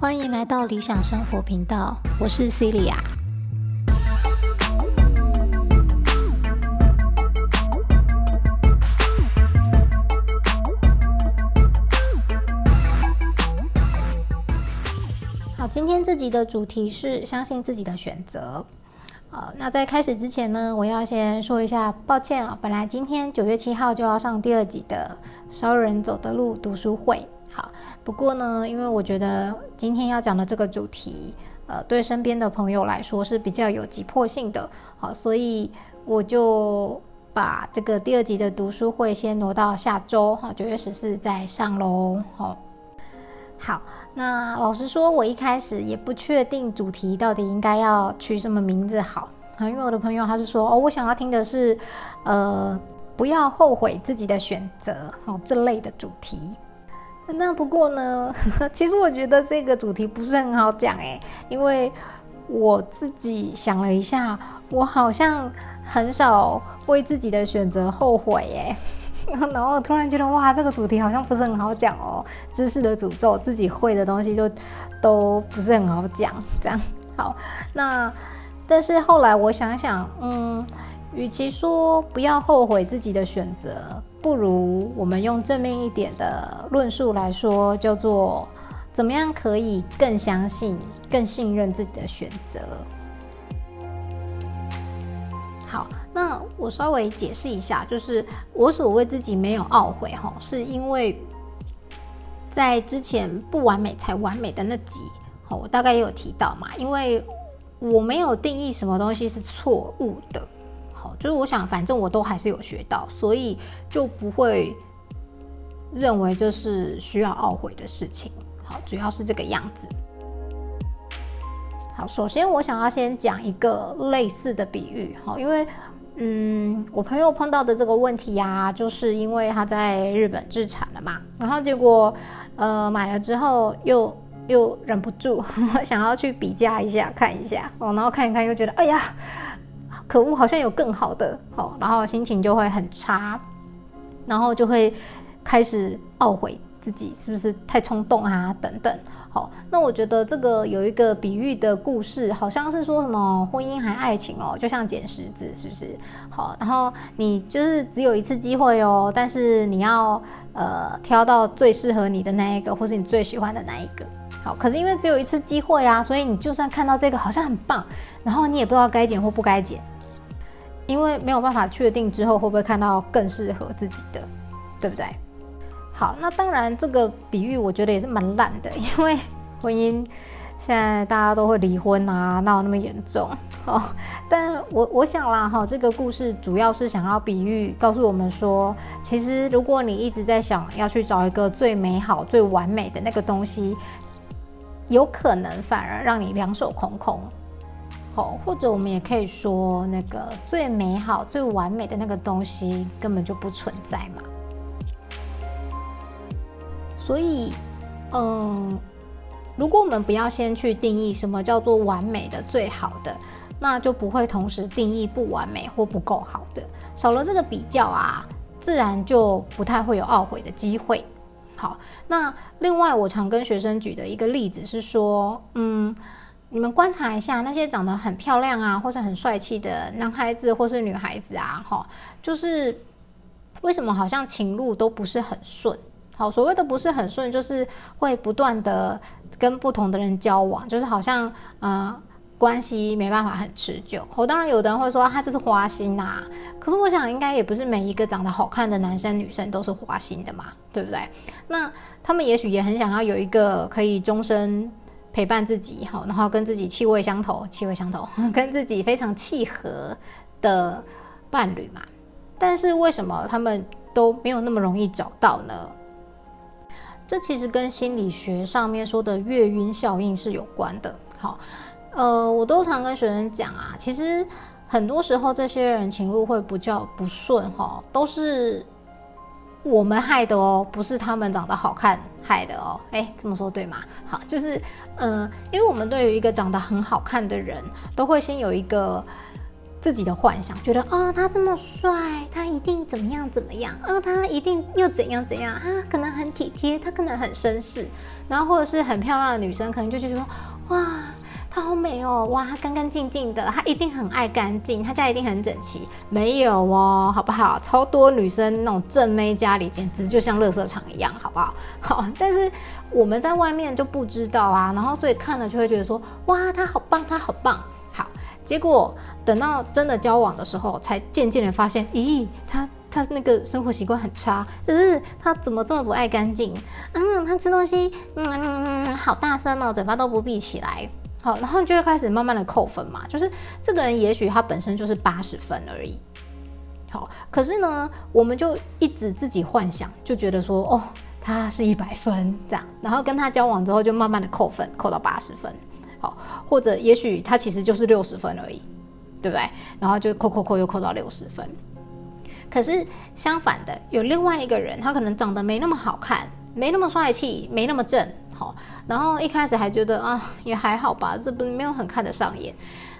欢迎来到理想生活频道，我是 Celia。好，今天这集的主题是相信自己的选择。好，那在开始之前呢，我要先说一下抱歉啊，本来今天九月七号就要上第二集的《烧人走的路》读书会。好，不过呢，因为我觉得今天要讲的这个主题，呃，对身边的朋友来说是比较有急迫性的，好，所以我就把这个第二集的读书会先挪到下周，哈，九月十四再上喽，好。好，那老实说，我一开始也不确定主题到底应该要取什么名字好，啊，因为我的朋友他是说，哦，我想要听的是，呃，不要后悔自己的选择，哦，这类的主题。那不过呢，其实我觉得这个主题不是很好讲诶，因为我自己想了一下，我好像很少为自己的选择后悔诶。然后突然觉得哇，这个主题好像不是很好讲哦，知识的诅咒，自己会的东西就都不是很好讲，这样好。那但是后来我想想，嗯。与其说不要后悔自己的选择，不如我们用正面一点的论述来说，叫做怎么样可以更相信、更信任自己的选择。好，那我稍微解释一下，就是我所谓自己没有懊悔哈，是因为在之前不完美才完美的那集，好，我大概也有提到嘛，因为我没有定义什么东西是错误的。好就是我想，反正我都还是有学到，所以就不会认为这是需要懊悔的事情。好，主要是这个样子。好，首先我想要先讲一个类似的比喻。好，因为嗯，我朋友碰到的这个问题呀，就是因为他在日本自产了嘛，然后结果呃买了之后又又忍不住 想要去比价一下看一下哦，然后看一看又觉得哎呀。可恶，好像有更好的，好，然后心情就会很差，然后就会开始懊悔自己是不是太冲动啊，等等。好，那我觉得这个有一个比喻的故事，好像是说什么婚姻还爱情哦，就像捡石子，是不是？好，然后你就是只有一次机会哦，但是你要呃挑到最适合你的那一个，或是你最喜欢的那一个。好，可是因为只有一次机会啊，所以你就算看到这个好像很棒，然后你也不知道该捡或不该捡。因为没有办法确定之后会不会看到更适合自己的，对不对？好，那当然这个比喻我觉得也是蛮烂的，因为婚姻现在大家都会离婚啊，闹那么严重 哦？但我我想啦，哈，这个故事主要是想要比喻，告诉我们说，其实如果你一直在想要去找一个最美好、最完美的那个东西，有可能反而让你两手空空。哦，或者我们也可以说，那个最美好、最完美的那个东西根本就不存在嘛。所以，嗯，如果我们不要先去定义什么叫做完美的、最好的，那就不会同时定义不完美或不够好的。少了这个比较啊，自然就不太会有懊悔的机会。好，那另外我常跟学生举的一个例子是说，嗯。你们观察一下那些长得很漂亮啊，或是很帅气的男孩子或是女孩子啊，哈，就是为什么好像情路都不是很顺？好，所谓的不是很顺，就是会不断的跟不同的人交往，就是好像呃关系没办法很持久。我当然有的人会说他就是花心呐，可是我想应该也不是每一个长得好看的男生女生都是花心的嘛，对不对？那他们也许也很想要有一个可以终身。陪伴自己哈，然后跟自己气味相投，气味相投，跟自己非常契合的伴侣嘛。但是为什么他们都没有那么容易找到呢？这其实跟心理学上面说的月晕效应是有关的。好，呃，我都常跟学生讲啊，其实很多时候这些人情路会不叫不顺哈，都是。我们害的哦，不是他们长得好看害的哦。哎，这么说对吗？好，就是，嗯，因为我们对于一个长得很好看的人，都会先有一个自己的幻想，觉得啊，他这么帅，他一定怎么样怎么样，啊，他一定又怎样怎样，啊，可能很体贴，他可能很绅士，然后或者是很漂亮的女生，可能就觉得说，哇，她好美哦，哇，她干干净净的，她一定很爱干净，她家一定很整齐，没有哦，好不好？超多女生那种正妹家里简直就像垃圾场一样，好不好？好，但是我们在外面就不知道啊，然后所以看了就会觉得说，哇，她好棒，她好棒。结果等到真的交往的时候，才渐渐的发现，咦，他他那个生活习惯很差，嗯，他怎么这么不爱干净？嗯，他吃东西，嗯嗯嗯，好大声哦，嘴巴都不闭起来。好，然后你就会开始慢慢的扣分嘛，就是这个人也许他本身就是八十分而已。好，可是呢，我们就一直自己幻想，就觉得说，哦，他是一百分这样，然后跟他交往之后，就慢慢的扣分，扣到八十分。或者也许他其实就是六十分而已，对不对？然后就扣扣扣又扣到六十分。可是相反的，有另外一个人，他可能长得没那么好看，没那么帅气，没那么正，好，然后一开始还觉得啊也还好吧，这不没有很看得上眼，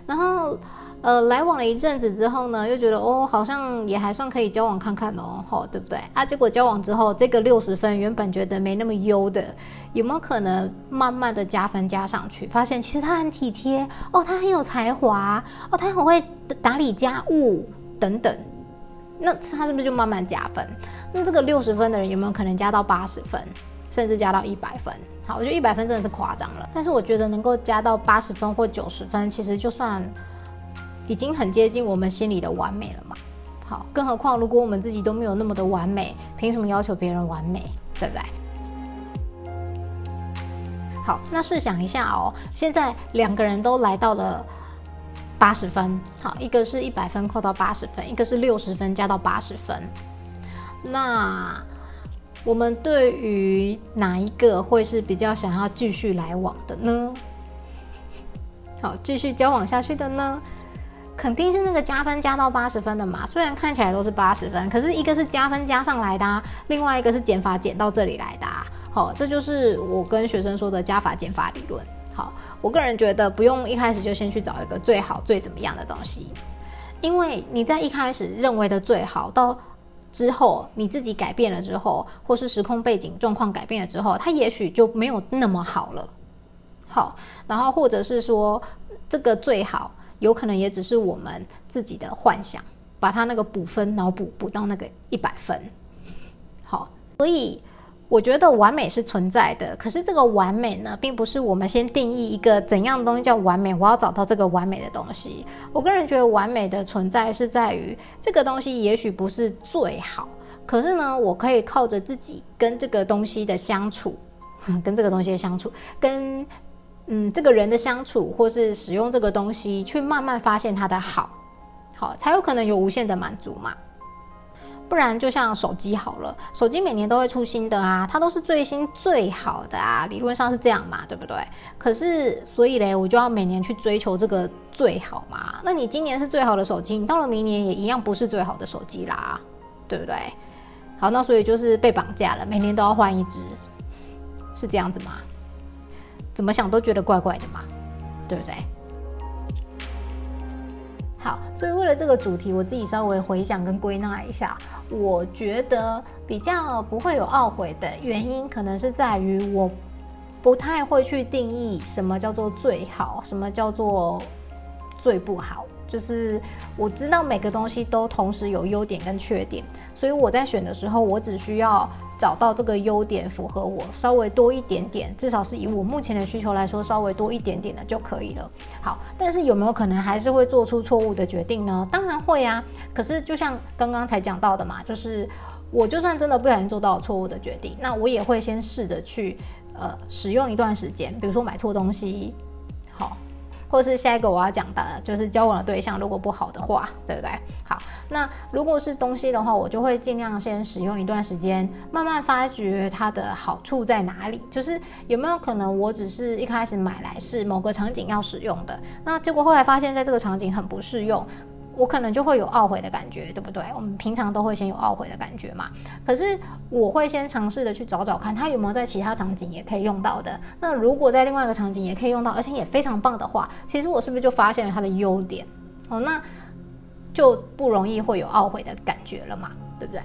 然后。呃，来往了一阵子之后呢，又觉得哦，好像也还算可以交往看看哦，吼，对不对？啊，结果交往之后，这个六十分原本觉得没那么优的，有没有可能慢慢的加分加上去？发现其实他很体贴哦，他很有才华哦，他很会打理家务等等，那他是不是就慢慢加分？那这个六十分的人有没有可能加到八十分，甚至加到一百分？好，我觉得一百分真的是夸张了，但是我觉得能够加到八十分或九十分，其实就算。已经很接近我们心里的完美了嘛？好，更何况如果我们自己都没有那么的完美，凭什么要求别人完美？对不对？好，那试想一下哦，现在两个人都来到了八十分，好，一个是一百分扣到八十分，一个是六十分加到八十分，那我们对于哪一个会是比较想要继续来往的呢？好，继续交往下去的呢？肯定是那个加分加到八十分的嘛，虽然看起来都是八十分，可是一个是加分加上来的，另外一个是减法减到这里来的。好，这就是我跟学生说的加法减法理论。好，我个人觉得不用一开始就先去找一个最好最怎么样的东西，因为你在一开始认为的最好，到之后你自己改变了之后，或是时空背景状况改变了之后，它也许就没有那么好了。好，然后或者是说这个最好。有可能也只是我们自己的幻想，把它那个补分脑补补到那个一百分。好，所以我觉得完美是存在的，可是这个完美呢，并不是我们先定义一个怎样的东西叫完美，我要找到这个完美的东西。我个人觉得完美的存在是在于这个东西也许不是最好，可是呢，我可以靠着自己跟这个东西的相处，跟这个东西的相处，跟。嗯，这个人的相处，或是使用这个东西，去慢慢发现它的好，好才有可能有无限的满足嘛。不然就像手机好了，手机每年都会出新的啊，它都是最新最好的啊，理论上是这样嘛，对不对？可是所以嘞，我就要每年去追求这个最好嘛。那你今年是最好的手机，你到了明年也一样不是最好的手机啦，对不对？好，那所以就是被绑架了，每年都要换一只，是这样子吗？怎么想都觉得怪怪的嘛，对不对？好，所以为了这个主题，我自己稍微回想跟归纳一下，我觉得比较不会有懊悔的原因，可能是在于我不太会去定义什么叫做最好，什么叫做最不好。就是我知道每个东西都同时有优点跟缺点，所以我在选的时候，我只需要找到这个优点符合我稍微多一点点，至少是以我目前的需求来说稍微多一点点的就可以了。好，但是有没有可能还是会做出错误的决定呢？当然会啊。可是就像刚刚才讲到的嘛，就是我就算真的不小心做到错误的决定，那我也会先试着去呃使用一段时间，比如说买错东西，或是下一个我要讲的，就是交往的对象如果不好的话，对不对？好，那如果是东西的话，我就会尽量先使用一段时间，慢慢发掘它的好处在哪里。就是有没有可能我只是一开始买来是某个场景要使用的，那结果后来发现在这个场景很不适用。我可能就会有懊悔的感觉，对不对？我们平常都会先有懊悔的感觉嘛。可是我会先尝试的去找找看，它有没有在其他场景也可以用到的。那如果在另外一个场景也可以用到，而且也非常棒的话，其实我是不是就发现了它的优点？哦，那就不容易会有懊悔的感觉了嘛，对不对？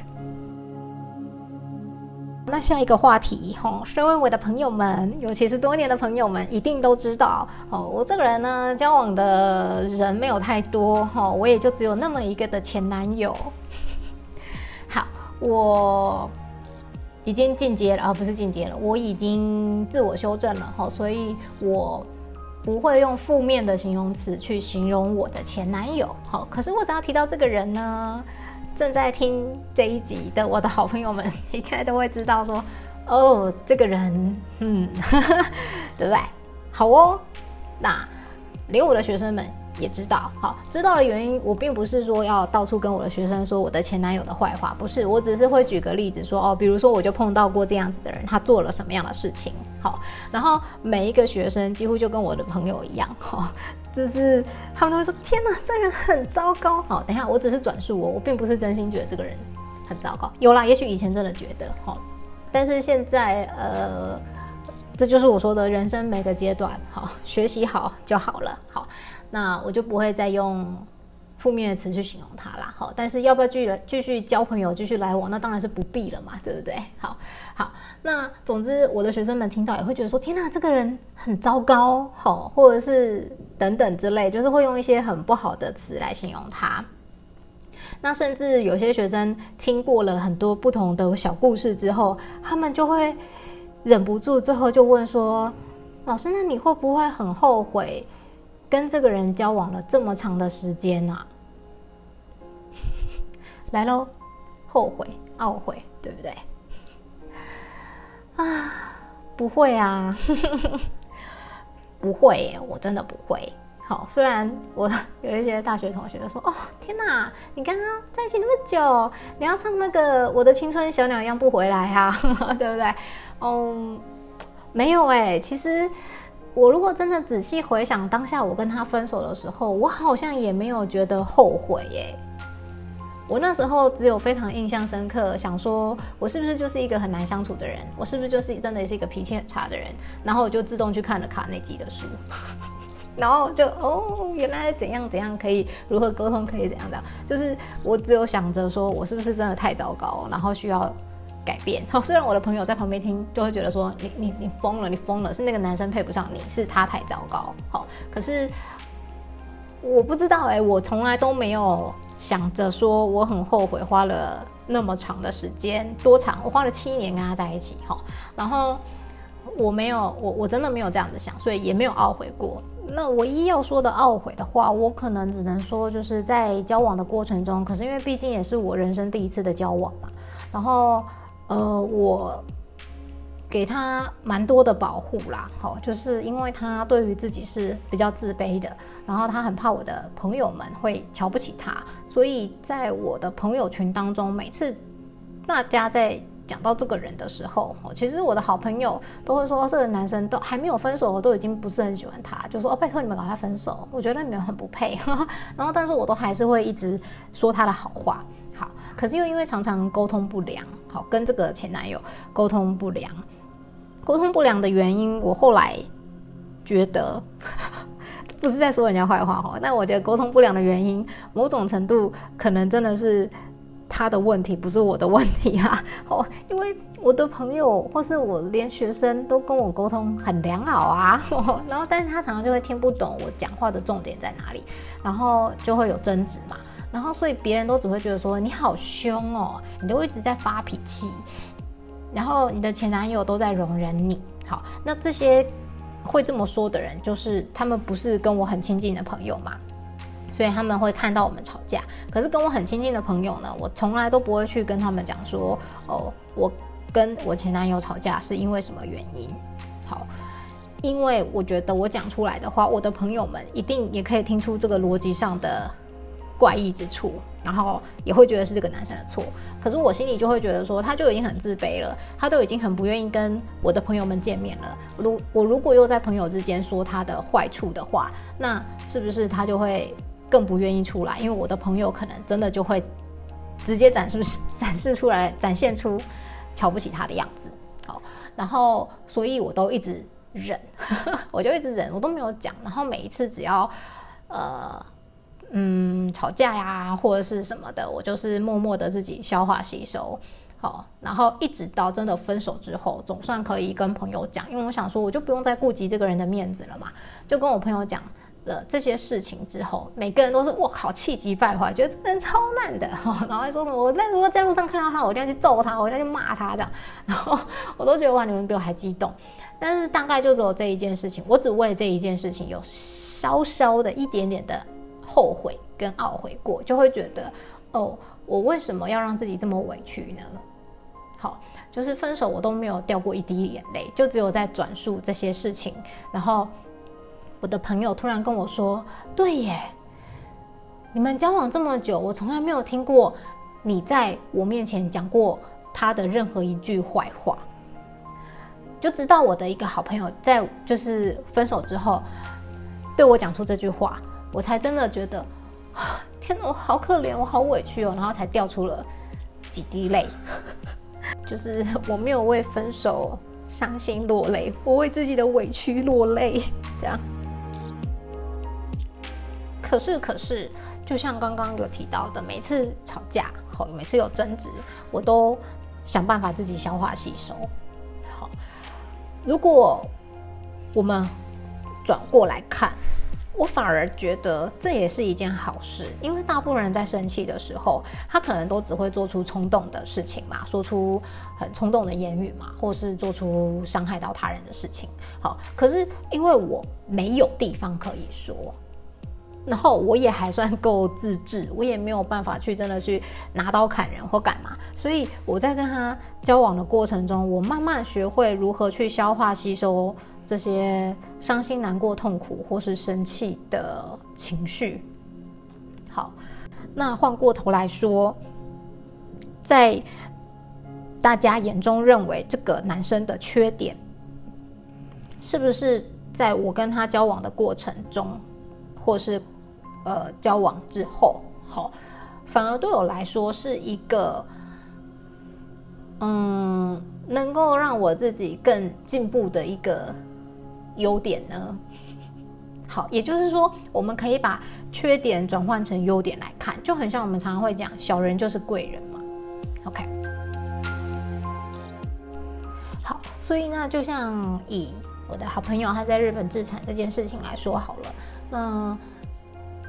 那下一个话题，吼，身为我的朋友们，尤其是多年的朋友们，一定都知道，哦，我这个人呢，交往的人没有太多，哈，我也就只有那么一个的前男友。好，我已经进阶了，啊，不是进阶了，我已经自我修正了，哈，所以我不会用负面的形容词去形容我的前男友，好，可是我只要提到这个人呢。正在听这一集的我的好朋友们，应该都会知道说，哦，这个人，嗯，对不对？好哦，那连我的学生们也知道，好，知道的原因，我并不是说要到处跟我的学生说我的前男友的坏话，不是，我只是会举个例子说，哦，比如说我就碰到过这样子的人，他做了什么样的事情，好，然后每一个学生几乎就跟我的朋友一样，哈。就是他们都会说：“天哪，这人很糟糕。”好，等一下，我只是转述我，我并不是真心觉得这个人很糟糕。有啦，也许以前真的觉得，好，但是现在，呃，这就是我说的人生每个阶段，好，学习好就好了。好，那我就不会再用。负面的词去形容他啦，好，但是要不要继续继续交朋友、继续来往，那当然是不必了嘛，对不对？好，好，那总之我的学生们听到也会觉得说，天哪，这个人很糟糕，好，或者是等等之类，就是会用一些很不好的词来形容他。那甚至有些学生听过了很多不同的小故事之后，他们就会忍不住，最后就问说，老师，那你会不会很后悔？跟这个人交往了这么长的时间啊，来喽，后悔、懊悔，对不对？啊，不会啊，不会，我真的不会。好，虽然我 有一些大学同学说：“哦，天哪，你刚刚在一起那么久，你要唱那个《我的青春小鸟一样不回来》啊，对不对？”嗯，没有哎，其实。我如果真的仔细回想当下我跟他分手的时候，我好像也没有觉得后悔耶。我那时候只有非常印象深刻，想说我是不是就是一个很难相处的人？我是不是就是真的是一个脾气很差的人？然后我就自动去看了卡内基的书，然后就哦，原来怎样怎样可以如何沟通，可以怎样怎样。就是我只有想着说我是不是真的太糟糕，然后需要。改变好，虽然我的朋友在旁边听，就会觉得说你你你疯了，你疯了，是那个男生配不上你，是他太糟糕。好，可是我不知道哎，我从来都没有想着说我很后悔花了那么长的时间，多长？我花了七年跟他在一起，哈，然后我没有，我我真的没有这样子想，所以也没有懊悔过。那唯一要说的懊悔的话，我可能只能说就是在交往的过程中，可是因为毕竟也是我人生第一次的交往嘛，然后。呃，我给他蛮多的保护啦，好，就是因为他对于自己是比较自卑的，然后他很怕我的朋友们会瞧不起他，所以在我的朋友群当中，每次大家在讲到这个人的时候，哦其实我的好朋友都会说，这个男生都还没有分手，我都已经不是很喜欢他，就说哦，拜托你们赶快分手，我觉得你们很不配，然后但是我都还是会一直说他的好话。好，可是又因为常常沟通不良，好跟这个前男友沟通不良，沟通不良的原因，我后来觉得 不是在说人家坏话哈，但我觉得沟通不良的原因，某种程度可能真的是他的问题，不是我的问题啊。哦，因为我的朋友或是我连学生都跟我沟通很良好啊，然后但是他常常就会听不懂我讲话的重点在哪里，然后就会有争执嘛。然后，所以别人都只会觉得说你好凶哦，你都一直在发脾气，然后你的前男友都在容忍你。好，那这些会这么说的人，就是他们不是跟我很亲近的朋友嘛，所以他们会看到我们吵架。可是跟我很亲近的朋友呢，我从来都不会去跟他们讲说，哦，我跟我前男友吵架是因为什么原因。好，因为我觉得我讲出来的话，我的朋友们一定也可以听出这个逻辑上的。怪异之处，然后也会觉得是这个男生的错，可是我心里就会觉得说，他就已经很自卑了，他都已经很不愿意跟我的朋友们见面了。如我如果又在朋友之间说他的坏处的话，那是不是他就会更不愿意出来？因为我的朋友可能真的就会直接展示展示出来，展现出瞧不起他的样子。好，然后所以我都一直忍，我就一直忍，我都没有讲。然后每一次只要呃。嗯吵架呀或者是什么的，我就是默默的自己消化吸收。好，然后一直到真的分手之后，总算可以跟朋友讲，因为我想说，我就不用再顾及这个人的面子了嘛，就跟我朋友讲了这些事情之后，每个人都是我靠气急败坏，觉得这个人超烂的，然后还说什么我那如果在路上看到他，我一定要去揍他，我一定要去骂他这样，然后我都觉得哇，你们比我还激动，但是大概就只有这一件事情，我只为这一件事情有稍稍的一点点的后悔跟懊悔过，就会觉得哦，我为什么要让自己这么委屈呢？好，就是分手我都没有掉过一滴眼泪，就只有在转述这些事情。然后我的朋友突然跟我说：“对耶，你们交往这么久，我从来没有听过你在我面前讲过他的任何一句坏话。”就知道我的一个好朋友在就是分手之后对我讲出这句话，我才真的觉得天哪，我好可怜，我好委屈哦，然后才掉出了几滴泪。就是我没有为分手伤心落泪，我为自己的委屈落泪，这样。可是，可是，就像刚刚有提到的，每次吵架，好，每次有争执，我都想办法自己消化吸收。好，如果我们转过来看。我反而觉得这也是一件好事，因为大部分人在生气的时候，他可能都只会做出冲动的事情嘛，说出很冲动的言语嘛，或是做出伤害到他人的事情。好，可是因为我没有地方可以说，然后我也还算够自制，我也没有办法去真的去拿刀砍人或干嘛，所以我在跟他交往的过程中，我慢慢学会如何去消化吸收。这些伤心、难过、痛苦或是生气的情绪，好，那换过头来说，在大家眼中认为这个男生的缺点，是不是在我跟他交往的过程中，或是呃交往之后，好，反而对我来说是一个，嗯，能够让我自己更进步的一个。优点呢？好，也就是说，我们可以把缺点转换成优点来看，就很像我们常常会讲，小人就是贵人嘛。OK，好，所以呢，就像以我的好朋友他在日本自产这件事情来说好了，那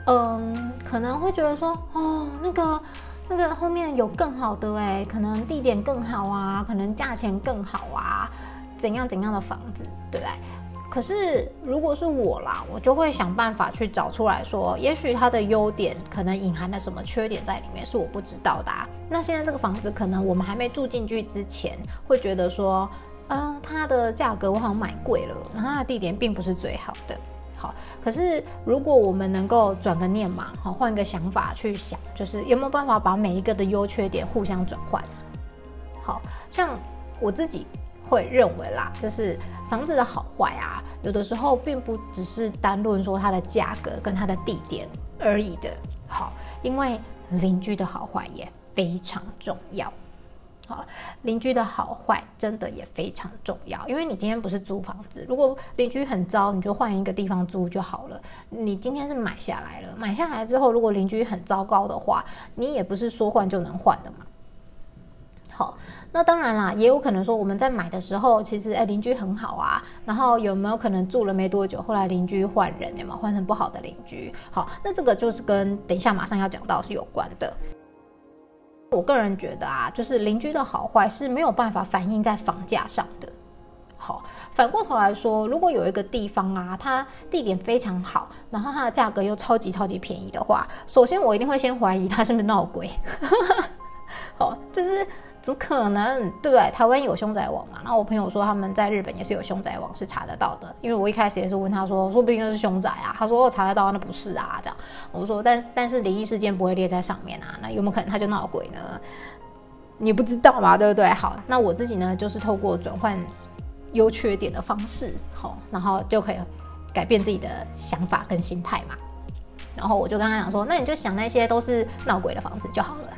嗯，可能会觉得说，哦，那个那个后面有更好的哎，可能地点更好啊，可能价钱更好啊，怎样怎样的房子，对不对？可是，如果是我啦，我就会想办法去找出来说，也许它的优点可能隐含了什么缺点在里面，是我不知道的。那现在这个房子，可能我们还没住进去之前，会觉得说，嗯，它的价格我好像买贵了，然后它的地点并不是最好的。好，可是如果我们能够转个念嘛，好，换一个想法去想，就是有没有办法把每一个的优缺点互相转换？好像我自己。会认为啦，就是房子的好坏啊，有的时候并不只是单论说它的价格跟它的地点而已的。好，因为邻居的好坏也非常重要。好，邻居的好坏真的也非常重要。因为你今天不是租房子，如果邻居很糟，你就换一个地方租就好了。你今天是买下来了，买下来之后，如果邻居很糟糕的话，你也不是说换就能换的嘛。好。那当然啦，也有可能说我们在买的时候，其实哎邻居很好啊，然后有没有可能住了没多久，后来邻居换人，有没有换成不好的邻居？好，那这个就是跟等一下马上要讲到是有关的。我个人觉得啊，就是邻居的好坏是没有办法反映在房价上的。好，反过头来说，如果有一个地方啊，它地点非常好，然后它的价格又超级超级便宜的话，首先我一定会先怀疑它是不是闹鬼。好，就是。怎么可能，对不对？台湾有凶宅网嘛？然后我朋友说他们在日本也是有凶宅网，是查得到的。因为我一开始也是问他说，说不定那是凶宅啊。他说查得到，那不是啊。这样我说，但但是灵异事件不会列在上面啊。那有没有可能他就闹鬼呢？你不知道嘛，对不对？好，那我自己呢，就是透过转换优缺点的方式，好，然后就可以改变自己的想法跟心态嘛。然后我就跟他讲说，那你就想那些都是闹鬼的房子就好了。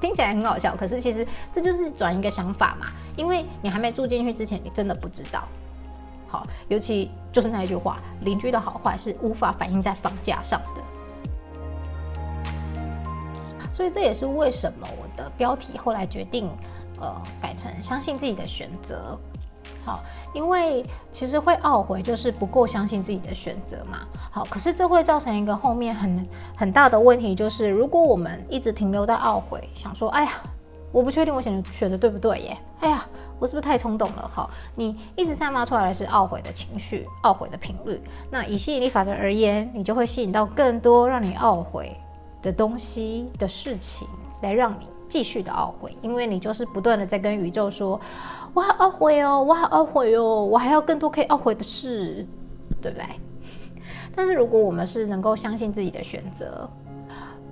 听起来很好笑，可是其实这就是转一个想法嘛。因为你还没住进去之前，你真的不知道。好，尤其就是那一句话，邻居的好坏是无法反映在房价上的。所以这也是为什么我的标题后来决定，呃，改成相信自己的选择。好，因为其实会懊悔，就是不够相信自己的选择嘛。好，可是这会造成一个后面很很大的问题，就是如果我们一直停留在懊悔，想说，哎呀，我不确定我选的选的对不对耶？哎呀，我是不是太冲动了？好，你一直散发出来的是懊悔的情绪，懊悔的频率。那以吸引力法则而言，你就会吸引到更多让你懊悔的东西的事情，来让你继续的懊悔，因为你就是不断的在跟宇宙说。我好懊悔哦，我好懊悔哦，我还要更多可以懊悔的事，对不对？但是如果我们是能够相信自己的选择，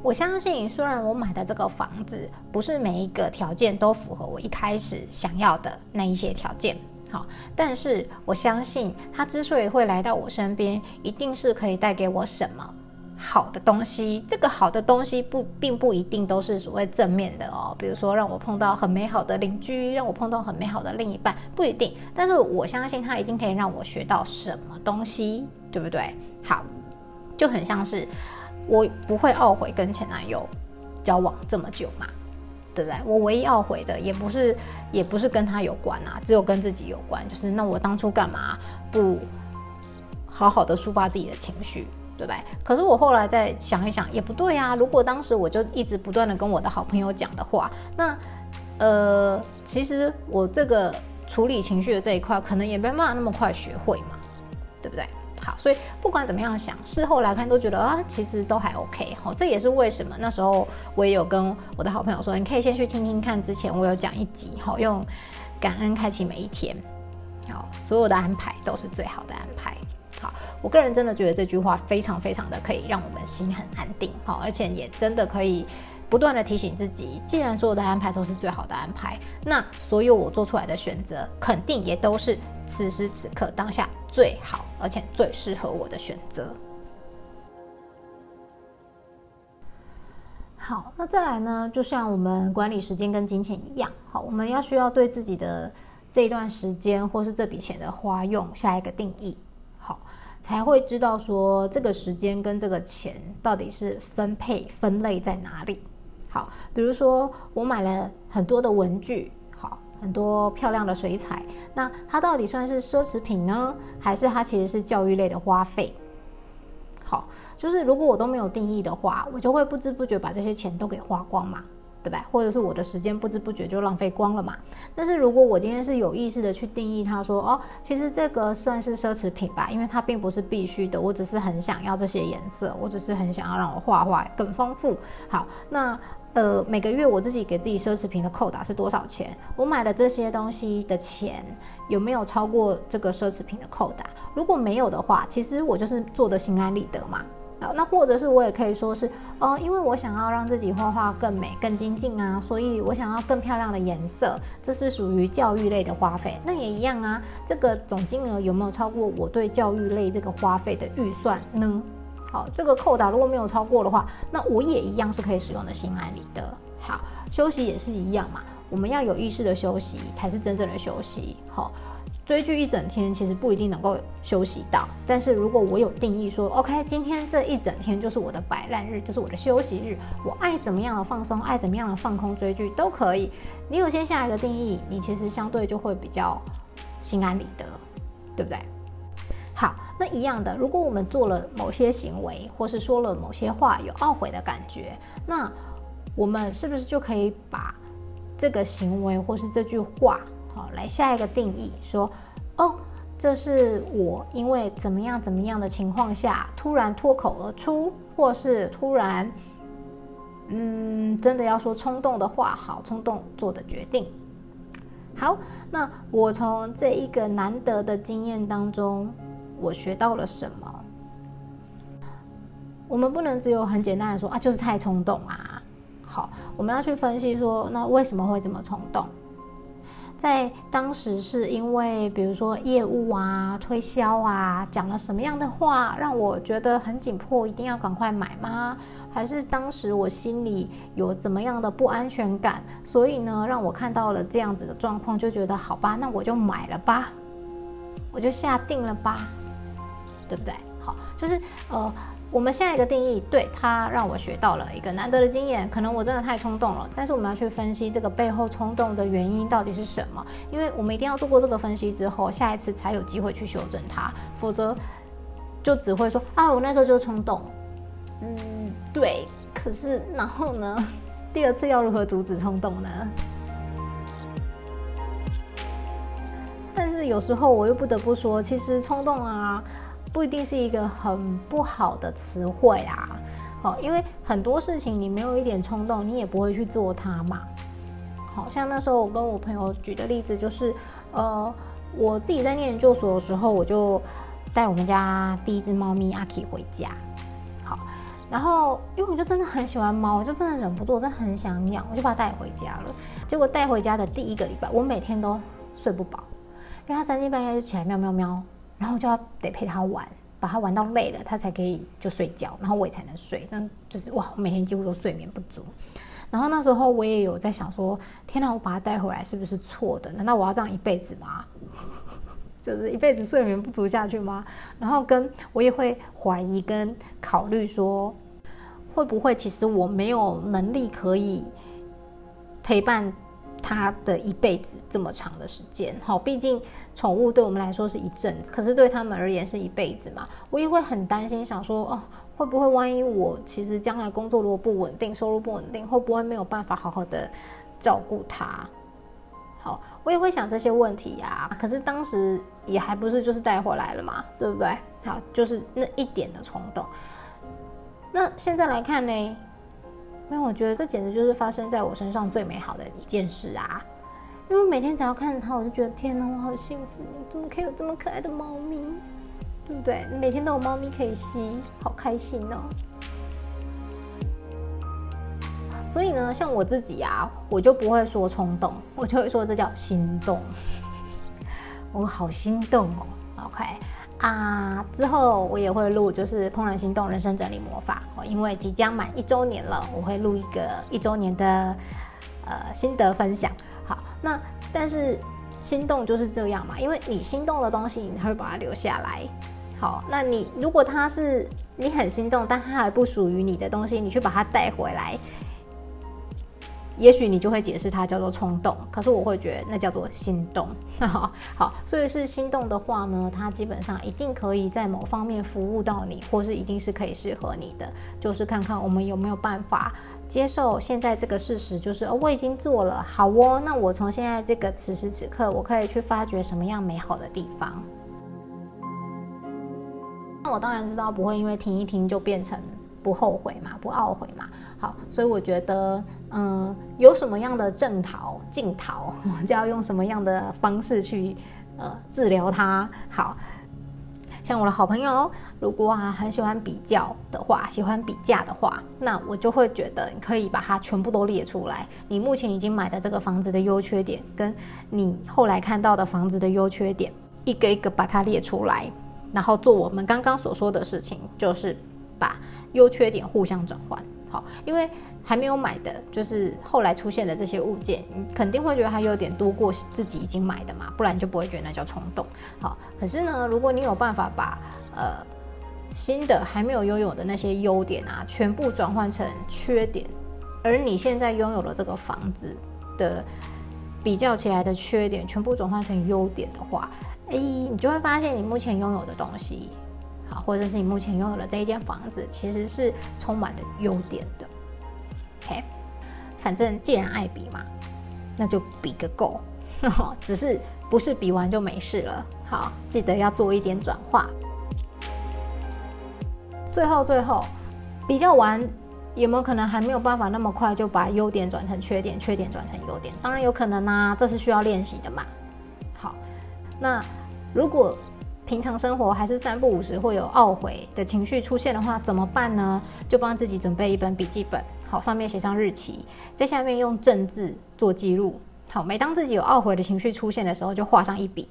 我相信虽然我买的这个房子不是每一个条件都符合我一开始想要的那一些条件，好，但是我相信它之所以会来到我身边，一定是可以带给我什么。好的东西，这个好的东西不并不一定都是所谓正面的哦。比如说，让我碰到很美好的邻居，让我碰到很美好的另一半，不一定。但是我相信他一定可以让我学到什么东西，对不对？好，就很像是我不会懊悔跟前男友交往这么久嘛，对不对？我唯一懊悔的也不是也不是跟他有关啊，只有跟自己有关，就是那我当初干嘛不好好的抒发自己的情绪？对不对？可是我后来再想一想，也不对啊。如果当时我就一直不断的跟我的好朋友讲的话，那呃，其实我这个处理情绪的这一块，可能也没办法那么快学会嘛，对不对？好，所以不管怎么样想，事后来看都觉得啊，其实都还 OK。好，这也是为什么那时候我也有跟我的好朋友说，你可以先去听听看，之前我有讲一集，好，用感恩开启每一天，好，所有的安排都是最好的安排。我个人真的觉得这句话非常非常的可以让我们心很安定，好，而且也真的可以不断的提醒自己，既然所有的安排都是最好的安排，那所有我做出来的选择，肯定也都是此时此刻当下最好而且最适合我的选择。好，那再来呢，就像我们管理时间跟金钱一样，好，我们要需要对自己的这一段时间或是这笔钱的花用下一个定义。才会知道说这个时间跟这个钱到底是分配分类在哪里。好，比如说我买了很多的文具，好，很多漂亮的水彩，那它到底算是奢侈品呢，还是它其实是教育类的花费？好，就是如果我都没有定义的话，我就会不知不觉把这些钱都给花光嘛。对吧？或者是我的时间不知不觉就浪费光了嘛？但是如果我今天是有意识的去定义它，说哦，其实这个算是奢侈品吧，因为它并不是必须的，我只是很想要这些颜色，我只是很想要让我画画更丰富。好，那呃每个月我自己给自己奢侈品的扣打是多少钱？我买了这些东西的钱有没有超过这个奢侈品的扣打？如果没有的话，其实我就是做的心安理得嘛。那或者是我也可以说是，哦，因为我想要让自己画画更美、更精进啊，所以我想要更漂亮的颜色，这是属于教育类的花费。那也一样啊，这个总金额有没有超过我对教育类这个花费的预算呢？好，这个扣打如果没有超过的话，那我也一样是可以使用的心安理得。好，休息也是一样嘛，我们要有意识的休息才是真正的休息。好。追剧一整天其实不一定能够休息到，但是如果我有定义说，OK，今天这一整天就是我的摆烂日，就是我的休息日，我爱怎么样的放松，爱怎么样的放空追剧都可以。你有先下一个定义，你其实相对就会比较心安理得，对不对？好，那一样的，如果我们做了某些行为，或是说了某些话有懊悔的感觉，那我们是不是就可以把这个行为或是这句话？好，来下一个定义，说，哦，这是我因为怎么样怎么样的情况下突然脱口而出，或是突然，嗯，真的要说冲动的话，好，冲动做的决定。好，那我从这一个难得的经验当中，我学到了什么？我们不能只有很简单的说啊，就是太冲动啊。好，我们要去分析说，那为什么会这么冲动？在当时是因为，比如说业务啊、推销啊，讲了什么样的话让我觉得很紧迫，一定要赶快买吗？还是当时我心里有怎么样的不安全感，所以呢，让我看到了这样子的状况，就觉得好吧，那我就买了吧，我就下定了吧，对不对？好，就是呃，我们下一个定义，对它让我学到了一个难得的经验，可能我真的太冲动了，但是我们要去分析这个背后冲动的原因到底是什么，因为我们一定要做过这个分析之后，下一次才有机会去修正它，否则就只会说啊，我那时候就冲动，嗯，对，可是然后呢，第二次要如何阻止冲动呢？但是有时候我又不得不说，其实冲动啊。不一定是一个很不好的词汇啊，好，因为很多事情你没有一点冲动，你也不会去做它嘛。好像那时候我跟我朋友举的例子就是，呃，我自己在念研究所的时候，我就带我们家第一只猫咪阿 K 回家，好，然后因为我就真的很喜欢猫，我就真的忍不住，我真的很想养，我就把它带回家了。结果带回家的第一个礼拜，我每天都睡不饱，因为它三更半夜就起来喵喵喵。然后就要得陪他玩，把他玩到累了，他才可以就睡觉，然后我也才能睡。那就是哇，我每天几乎都睡眠不足。然后那时候我也有在想说，天哪，我把他带回来是不是错的？难道我要这样一辈子吗？就是一辈子睡眠不足下去吗？然后跟我也会怀疑跟考虑说，会不会其实我没有能力可以陪伴。他的一辈子这么长的时间，好，毕竟宠物对我们来说是一阵子，可是对他们而言是一辈子嘛。我也会很担心，想说哦，会不会万一我其实将来工作如果不稳定，收入不稳定，会不会没有办法好好的照顾他？好，我也会想这些问题呀。可是当时也还不是就是带回来了嘛，对不对？好，就是那一点的冲动。那现在来看呢？因为我觉得这简直就是发生在我身上最美好的一件事啊！因为每天只要看着它，我就觉得天哪，我好幸福！怎么可以有这么可爱的猫咪？对不对？每天都有猫咪可以吸，好开心哦！所以呢，像我自己啊，我就不会说冲动，我就会说这叫心动。我好心动哦！OK。啊，之后我也会录，就是怦然心动人生整理魔法哦，因为即将满一周年了，我会录一个一周年的呃心得分享。好，那但是心动就是这样嘛，因为你心动的东西，你才会把它留下来。好，那你如果它是你很心动，但它还不属于你的东西，你去把它带回来。也许你就会解释它叫做冲动，可是我会觉得那叫做心动。好，所以是心动的话呢，它基本上一定可以在某方面服务到你，或是一定是可以适合你的。就是看看我们有没有办法接受现在这个事实，就是哦，我已经做了，好哦，那我从现在这个此时此刻，我可以去发掘什么样美好的地方。那我当然知道不会因为听一听就变成。不后悔嘛，不懊悔嘛。好，所以我觉得，嗯，有什么样的正逃、镜逃，就要用什么样的方式去呃治疗它。好像我的好朋友，如果啊很喜欢比较的话，喜欢比价的话，那我就会觉得你可以把它全部都列出来。你目前已经买的这个房子的优缺点，跟你后来看到的房子的优缺点，一个一个把它列出来，然后做我们刚刚所说的事情，就是把。优缺点互相转换，好，因为还没有买的，就是后来出现的这些物件，你肯定会觉得它优点多过自己已经买的嘛，不然就不会觉得那叫冲动。好，可是呢，如果你有办法把呃新的还没有拥有的那些优点啊，全部转换成缺点，而你现在拥有了这个房子的比较起来的缺点，全部转换成优点的话，哎，你就会发现你目前拥有的东西。好，或者是你目前拥有的这一间房子，其实是充满了优点的。OK，反正既然爱比嘛，那就比个够。只是不是比完就没事了。好，记得要做一点转化。最后，最后比较完，有没有可能还没有办法那么快就把优点转成缺点，缺点转成优点？当然有可能啦，这是需要练习的嘛。好，那如果。平常生活还是三不五时会有懊悔的情绪出现的话，怎么办呢？就帮自己准备一本笔记本，好，上面写上日期，在下面用正字做记录。好，每当自己有懊悔的情绪出现的时候，就画上一笔，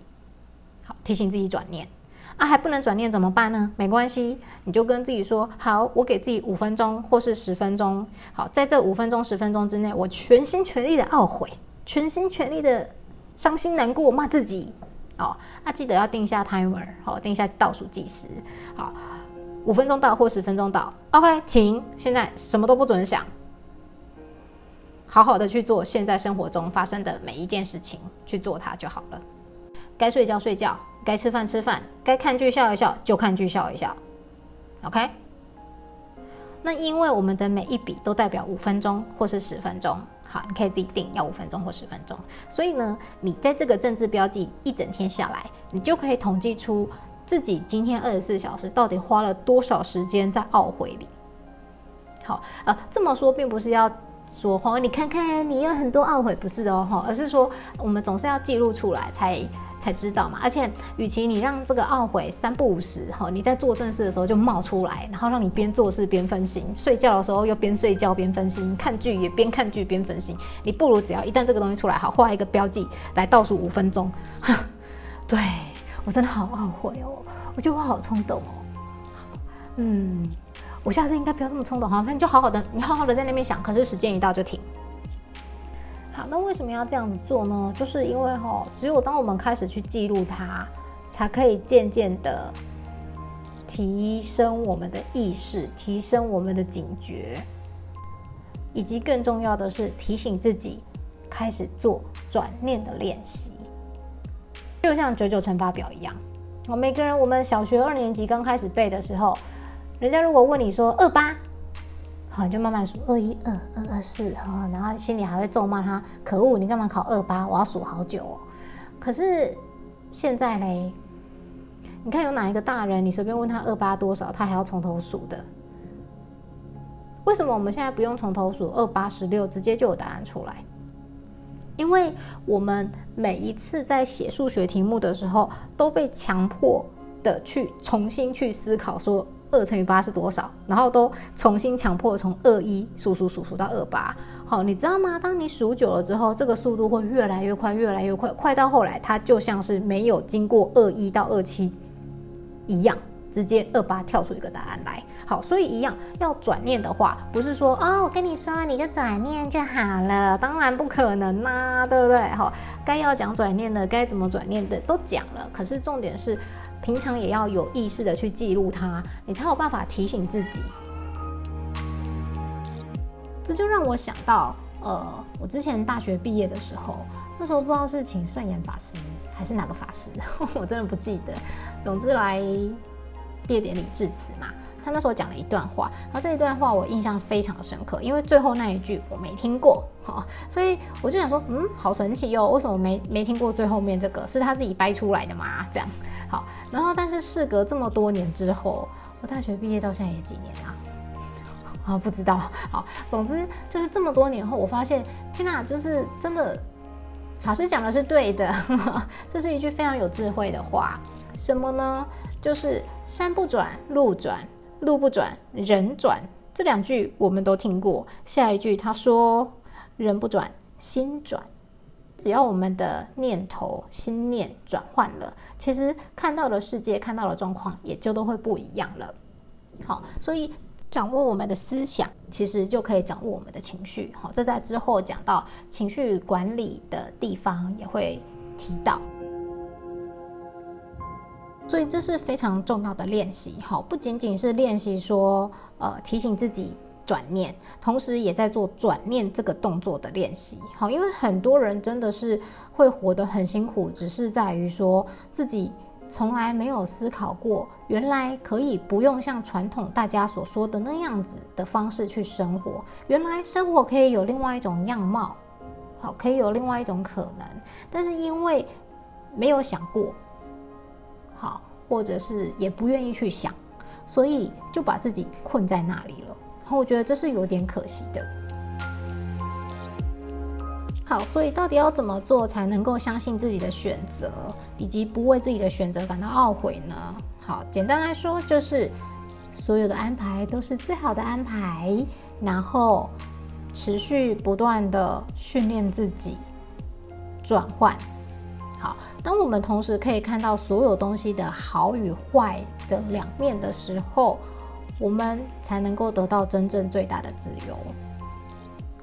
好，提醒自己转念。啊，还不能转念怎么办呢？没关系，你就跟自己说，好，我给自己五分钟或是十分钟，好，在这五分钟、十分钟之内，我全心全力的懊悔，全心全力的伤心难过，骂自己。哦，那记得要定下 timer，好，定下倒数计时，好，五分钟到或十分钟到，OK，停，现在什么都不准想，好好的去做现在生活中发生的每一件事情，去做它就好了。该睡觉睡觉，该吃饭吃饭，该看剧笑一笑就看剧笑一笑，OK。那因为我们的每一笔都代表五分钟或是十分钟，好，你可以自己定要五分钟或十分钟。所以呢，你在这个政治标记一整天下来，你就可以统计出自己今天二十四小时到底花了多少时间在懊悔里。好，呃，这么说并不是要说哦，你看看你有很多懊悔，不是的哦，而是说我们总是要记录出来才。才知道嘛，而且，与其你让这个懊悔三不五时哈，你在做正事的时候就冒出来，然后让你边做事边分心，睡觉的时候又边睡觉边分心，看剧也边看剧边分心，你不如只要一旦这个东西出来，好画一个标记来倒数五分钟。对我真的好懊悔哦，我觉得我好冲动哦。嗯，我下次应该不要这么冲动哈，反正就好好的，你好好的在那边想，可是时间一到就停。好，那为什么要这样子做呢？就是因为哈，只有当我们开始去记录它，才可以渐渐的提升我们的意识，提升我们的警觉，以及更重要的是提醒自己开始做转念的练习。就像九九乘法表一样，我每个人，我们小学二年级刚开始背的时候，人家如果问你说二八。好，你就慢慢数二一二二二四，哈，然后心里还会咒骂他，可恶，你干嘛考二八？我要数好久哦。可是现在嘞，你看有哪一个大人，你随便问他二八多少，他还要从头数的？为什么我们现在不用从头数二八十六，直接就有答案出来？因为我们每一次在写数学题目的时候，都被强迫的去重新去思考说。二乘以八是多少？然后都重新强迫从二一数数数数到二八。好，你知道吗？当你数久了之后，这个速度会越来越快，越来越快，快到后来它就像是没有经过二一到二七一样，直接二八跳出一个答案来。好，所以一样要转念的话，不是说啊，我跟你说你就转念就好了，当然不可能啦，对不对？好，该要讲转念的，该怎么转念的都讲了，可是重点是。平常也要有意识的去记录它，你才有办法提醒自己。这就让我想到，呃，我之前大学毕业的时候，那时候不知道是请圣严法师还是哪个法师，我真的不记得。总之来毕业典礼致辞嘛，他那时候讲了一段话，然后这一段话我印象非常深刻，因为最后那一句我没听过，哈，所以我就想说，嗯，好神奇哟，为什么没没听过最后面这个？是他自己掰出来的吗？这样。好，然后但是事隔这么多年之后，我大学毕业到现在也几年啊？啊，不知道。好，总之就是这么多年后，我发现，天哪，就是真的，法师讲的是对的，这是一句非常有智慧的话。什么呢？就是山不转路转，路不转人转，这两句我们都听过。下一句他说，人不转心转。只要我们的念头、心念转换了，其实看到的世界、看到的状况也就都会不一样了。好，所以掌握我们的思想，其实就可以掌握我们的情绪。好，这在之后讲到情绪管理的地方也会提到。所以这是非常重要的练习。好，不仅仅是练习说，呃，提醒自己。转念，同时也在做转念这个动作的练习。好，因为很多人真的是会活得很辛苦，只是在于说自己从来没有思考过，原来可以不用像传统大家所说的那样子的方式去生活。原来生活可以有另外一种样貌，好，可以有另外一种可能。但是因为没有想过，或者是也不愿意去想，所以就把自己困在那里了。然后我觉得这是有点可惜的。好，所以到底要怎么做才能够相信自己的选择，以及不为自己的选择感到懊悔呢？好，简单来说就是所有的安排都是最好的安排，然后持续不断的训练自己转换。好，当我们同时可以看到所有东西的好与坏的两面的时候。我们才能够得到真正最大的自由。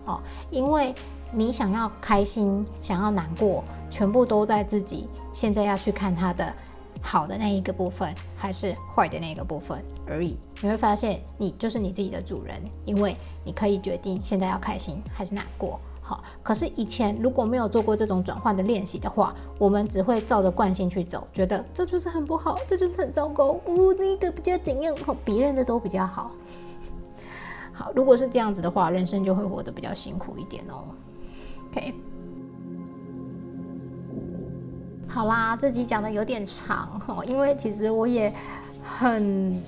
好，因为你想要开心，想要难过，全部都在自己现在要去看它的好的那一个部分，还是坏的那个部分而已。你会发现，你就是你自己的主人，因为你可以决定现在要开心还是难过。可是以前如果没有做过这种转换的练习的话，我们只会照着惯性去走，觉得这就是很不好，这就是很糟糕。哦，那个比较怎样？哦，别人的都比较好。好，如果是这样子的话，人生就会活得比较辛苦一点哦。OK，好啦，这集讲的有点长，因为其实我也很。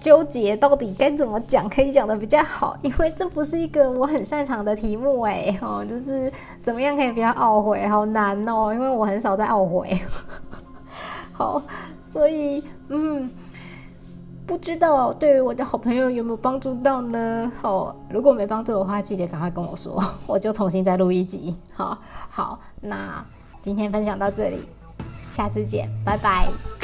纠结到底该怎么讲，可以讲的比较好，因为这不是一个我很擅长的题目哎，哦，就是怎么样可以不要懊悔，好难哦，因为我很少在懊悔。好，所以嗯，不知道对于我的好朋友有没有帮助到呢？哦，如果没帮助的话，记得赶快跟我说，我就重新再录一集。好，好，那今天分享到这里，下次见，拜拜。